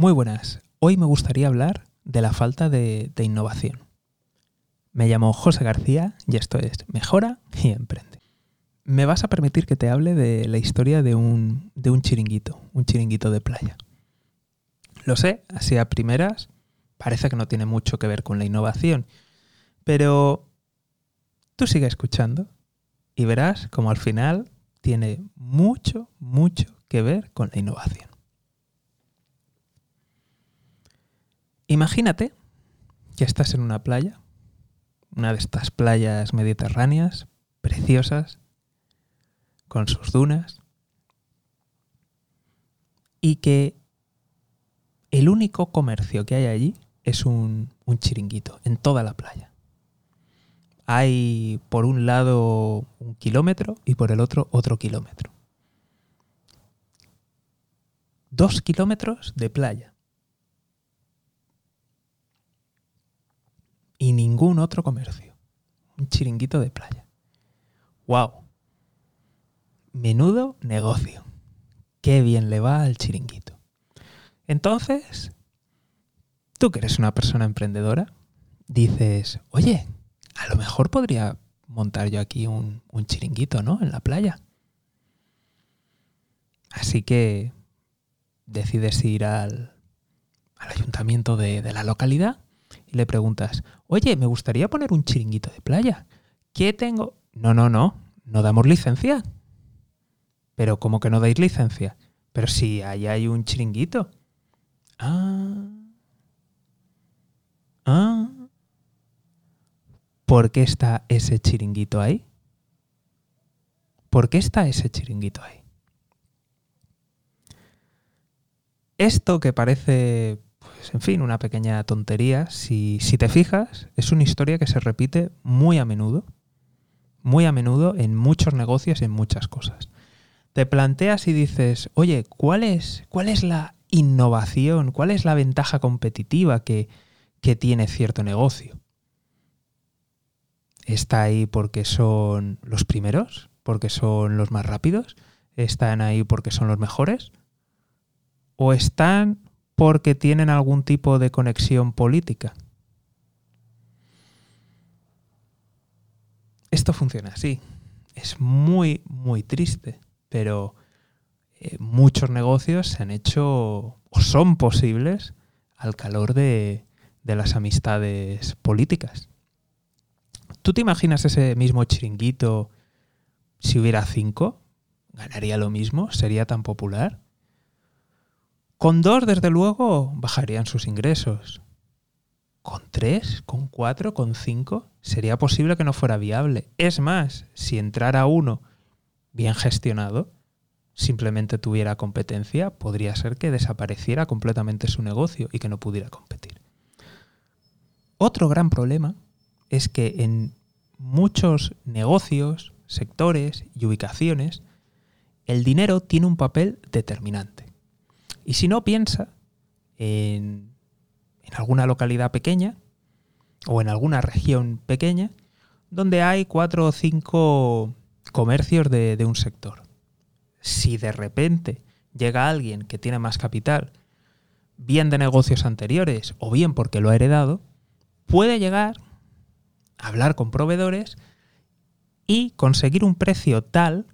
Muy buenas. Hoy me gustaría hablar de la falta de, innovación. Me llamo José García y esto es Mejora y Emprende. Me vas a permitir que te hable de la historia de un, de un chiringuito, un chiringuito de playa. Lo sé, así a primeras parece que no tiene mucho que ver con la innovación, pero tú sigue escuchando y verás como al final tiene mucho, mucho que ver con la innovación. Imagínate que estás en una playa, una de estas playas mediterráneas, preciosas, con sus dunas, y que el único comercio que hay allí es un, un chiringuito en toda la playa hay por un lado un kilómetro y por el otro otro kilómetro. Dos kilómetros de playa. Ningún otro comercio. Un chiringuito de playa. ¡Wow! Menudo negocio. Qué bien le va al chiringuito. Entonces, tú que eres una persona emprendedora, dices, oye, a lo mejor podría montar yo aquí un, chiringuito, ¿no? En la playa. Así que decides ir al, ayuntamiento de, de, la localidad y le preguntas, oye, me gustaría poner un chiringuito de playa. ¿Qué tengo? No, no, no, no damos licencia. Pero ¿cómo que no dais licencia? Pero si ahí hay un chiringuito. Ah. Ah. ¿Por qué está ese chiringuito ahí? ¿Por qué está ese chiringuito ahí? Esto que parece, pues, en fin, una pequeña tontería, si, si te fijas, es una historia que se repite muy a menudo, muy a menudo en muchos negocios y en muchas cosas. Te planteas y dices, oye, ¿cuál es, cuál es la innovación? ¿Cuál es la ventaja competitiva que, que tiene cierto negocio? está ahí porque son los primeros, porque son los más rápidos, están ahí porque son los mejores, o están porque tienen algún tipo de conexión política. Esto funciona así. Es muy, muy triste, pero eh, muchos negocios se han hecho o son posibles al calor de las amistades políticas. ¿Tú te imaginas ese mismo chiringuito si hubiera cinco? ¿Ganaría lo mismo? ¿Sería tan popular? Con dos, desde luego, bajarían sus ingresos. ¿Con tres? ¿Con cuatro? ¿Con cinco? Sería posible que no fuera viable. Es más, si entrara uno bien gestionado, simplemente tuviera competencia, podría ser que desapareciera completamente su negocio y que no pudiera competir. Otro gran problema es que en muchos negocios, sectores y ubicaciones, el dinero tiene un papel determinante. Y si no piensa en, alguna localidad pequeña o en alguna región pequeña, donde hay cuatro o cinco comercios de, de un sector. Si de repente llega alguien que tiene más capital, bien de negocios anteriores o bien porque lo ha heredado, puede llegar hablar con proveedores y conseguir un precio tal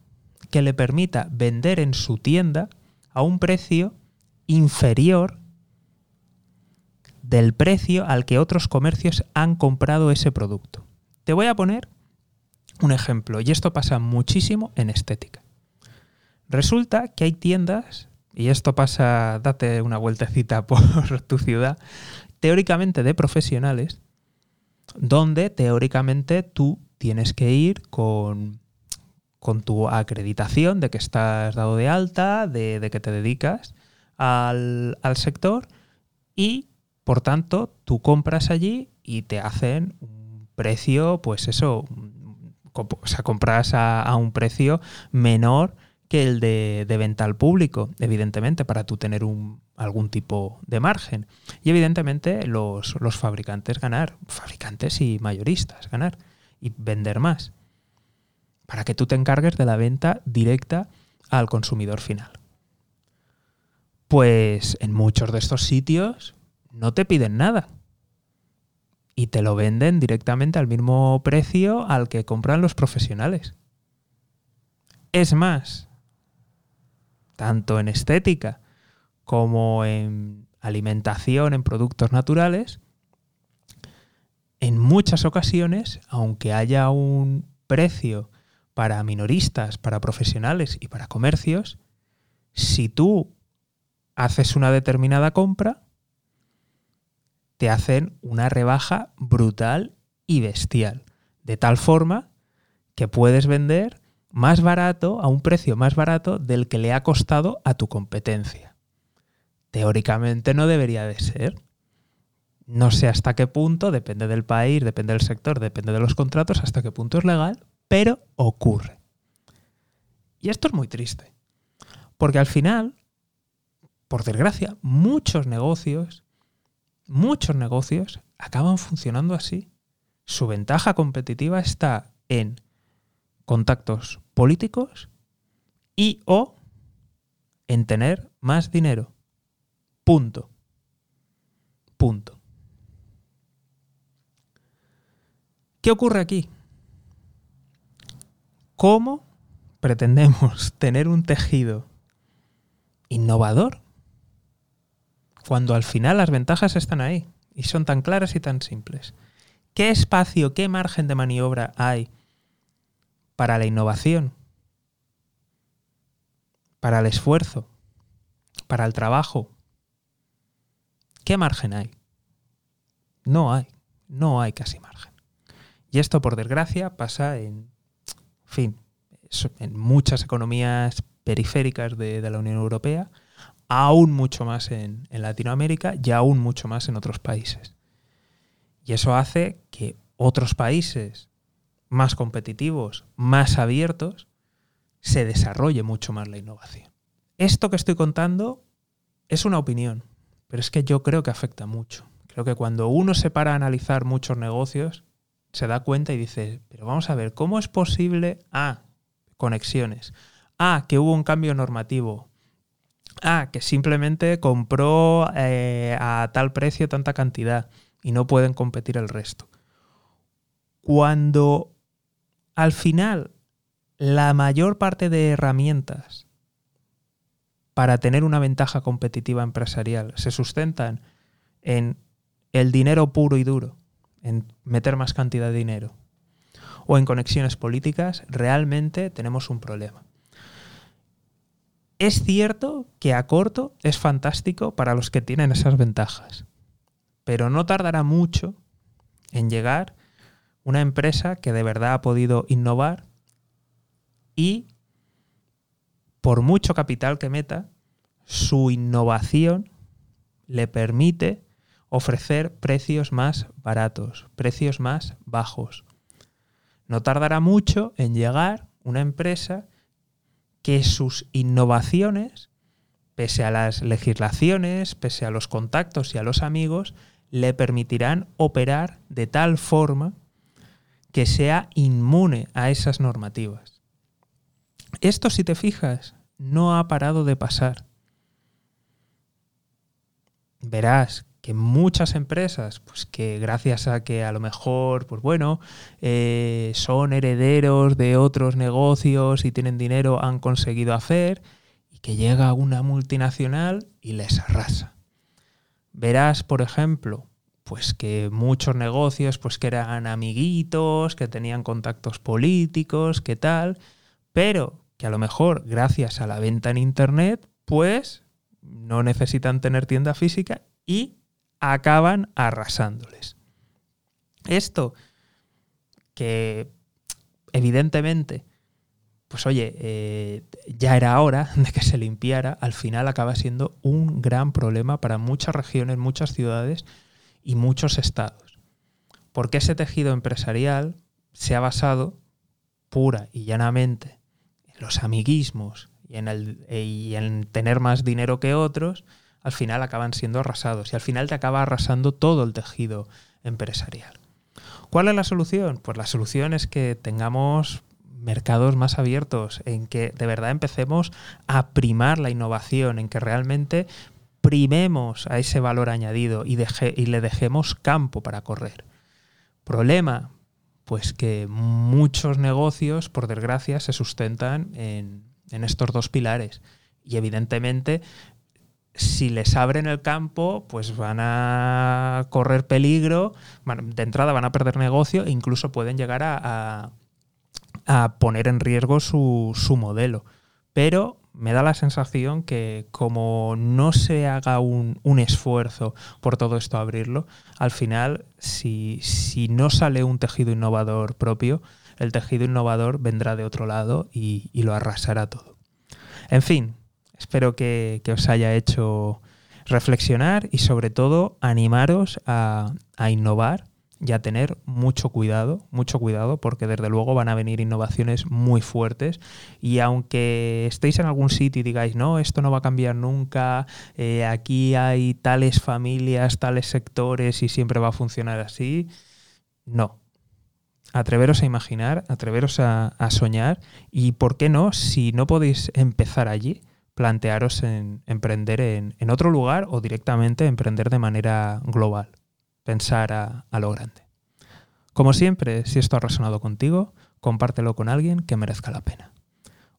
que le permita vender en su tienda a un precio inferior del precio al que otros comercios han comprado ese producto. Te voy a poner un ejemplo, y esto pasa muchísimo en estética. Resulta que hay tiendas, y esto pasa, date una vueltecita por tu ciudad, teóricamente de profesionales, donde teóricamente tú tienes que ir con, con tu acreditación de que estás dado de alta, de, que te dedicas al, al, sector y por tanto tú compras allí y te hacen un precio, pues eso, o sea, compras a, a un precio menor que el de, venta al público, evidentemente, para tú tener un, algún tipo de margen. Y evidentemente los, los fabricantes ganar, fabricantes y mayoristas ganar y vender más, para que tú te encargues de la venta directa al consumidor final. Pues en muchos de estos sitios no te piden nada. Y te lo venden directamente al mismo precio al que compran los profesionales. Es más, tanto en estética como en alimentación, en productos naturales, en muchas ocasiones, aunque haya un precio para minoristas, para profesionales y para comercios, si tú haces una determinada compra, te hacen una rebaja brutal y bestial. De tal forma que puedes vender más barato, a un precio más barato del que le ha costado a tu competencia. Teóricamente no debería de ser. No sé hasta qué punto, depende del país, depende del sector, depende de los contratos, hasta qué punto es legal, pero ocurre. Y esto es muy triste. Porque al final, por desgracia, muchos negocios, muchos negocios acaban funcionando así. Su ventaja competitiva está en contactos políticos y o en tener más dinero. Punto. Punto. ¿Qué ocurre aquí? ¿Cómo pretendemos tener un tejido innovador cuando al final las ventajas están ahí y son tan claras y tan simples? ¿Qué espacio, qué margen de maniobra hay para la innovación? Para el esfuerzo, para el trabajo. ¿Qué margen hay? No hay, no hay casi margen. Y esto, por desgracia, pasa en, fin, en muchas economías periféricas de, la Unión Europea, aún mucho más en, Latinoamérica y aún mucho más en otros países. Y eso hace que otros países más competitivos, más abiertos, se desarrolle mucho más la innovación. Esto que estoy contando es una opinión, pero es que yo creo que afecta mucho. Creo que cuando uno se para a analizar muchos negocios, se da cuenta y dice, pero vamos a ver, ¿cómo es posible A, conexiones, A, que hubo un cambio normativo, A, que simplemente compró eh, a tal precio tanta cantidad y no pueden competir el resto? Cuando al final la mayor parte de herramientas para tener una ventaja competitiva empresarial se sustentan en el dinero puro y duro, en meter más cantidad de dinero o en conexiones políticas, realmente tenemos un problema. Es cierto que a corto es fantástico para los que tienen esas ventajas, pero no tardará mucho en llegar una empresa que de verdad ha podido innovar y por mucho capital que meta, su innovación le permite ofrecer precios más baratos, precios más bajos. No tardará mucho en llegar una empresa que sus innovaciones, pese a las legislaciones, pese a los contactos y a los amigos, le permitirán operar de tal forma que sea inmune a esas normativas. Esto, si te fijas, no ha parado de pasar. Verás que muchas empresas, pues que gracias a que a lo mejor, pues bueno, eh, son herederos de otros negocios y tienen dinero, han conseguido hacer, y que llega una multinacional y les arrasa. Verás, por ejemplo, pues que muchos negocios, pues que eran amiguitos, que tenían contactos políticos, que tal, pero que a lo mejor gracias a la venta en internet, pues no necesitan tener tienda física y acaban arrasándoles. Esto que evidentemente, pues oye, eh, ya era hora de que se limpiara, al final acaba siendo un gran problema para muchas regiones, muchas ciudades y muchos estados. Porque ese tejido empresarial se ha basado pura y llanamente en los amiguismos y en, el, y en tener más dinero que otros, al final acaban siendo arrasados y al final te acaba arrasando todo el tejido empresarial. ¿Cuál es la solución? Pues la solución es que tengamos mercados más abiertos, en que de verdad empecemos a primar la innovación, en que realmente primemos a ese valor añadido y, y le dejemos campo para correr. Problema, pues que muchos negocios, por desgracia, se sustentan en, en estos dos pilares. Y evidentemente si les abren el campo, pues van a correr peligro, de entrada van a perder negocio e incluso pueden llegar a, poner en riesgo su, modelo. Pero me da la sensación que como no se haga un, esfuerzo por todo esto abrirlo, al final, si, no sale un tejido innovador propio, el tejido innovador vendrá de otro lado y, y lo arrasará todo. En fin, Espero que, os haya hecho reflexionar y sobre todo animaros a, innovar y a tener mucho cuidado, mucho cuidado, porque desde luego van a venir innovaciones muy fuertes y aunque estéis en algún sitio y digáis, no, esto no va a cambiar nunca, eh, aquí hay tales familias, tales sectores y siempre va a funcionar así, no. Atreveros a imaginar, atreveros a soñar y, ¿por qué no? Si no podéis empezar allí, plantearos en emprender en, otro lugar o directamente emprender de manera global, pensar a, a lo grande. Como siempre, si esto ha resonado contigo, compártelo con alguien que merezca la pena.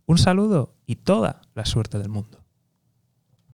Un saludo y toda la suerte del mundo.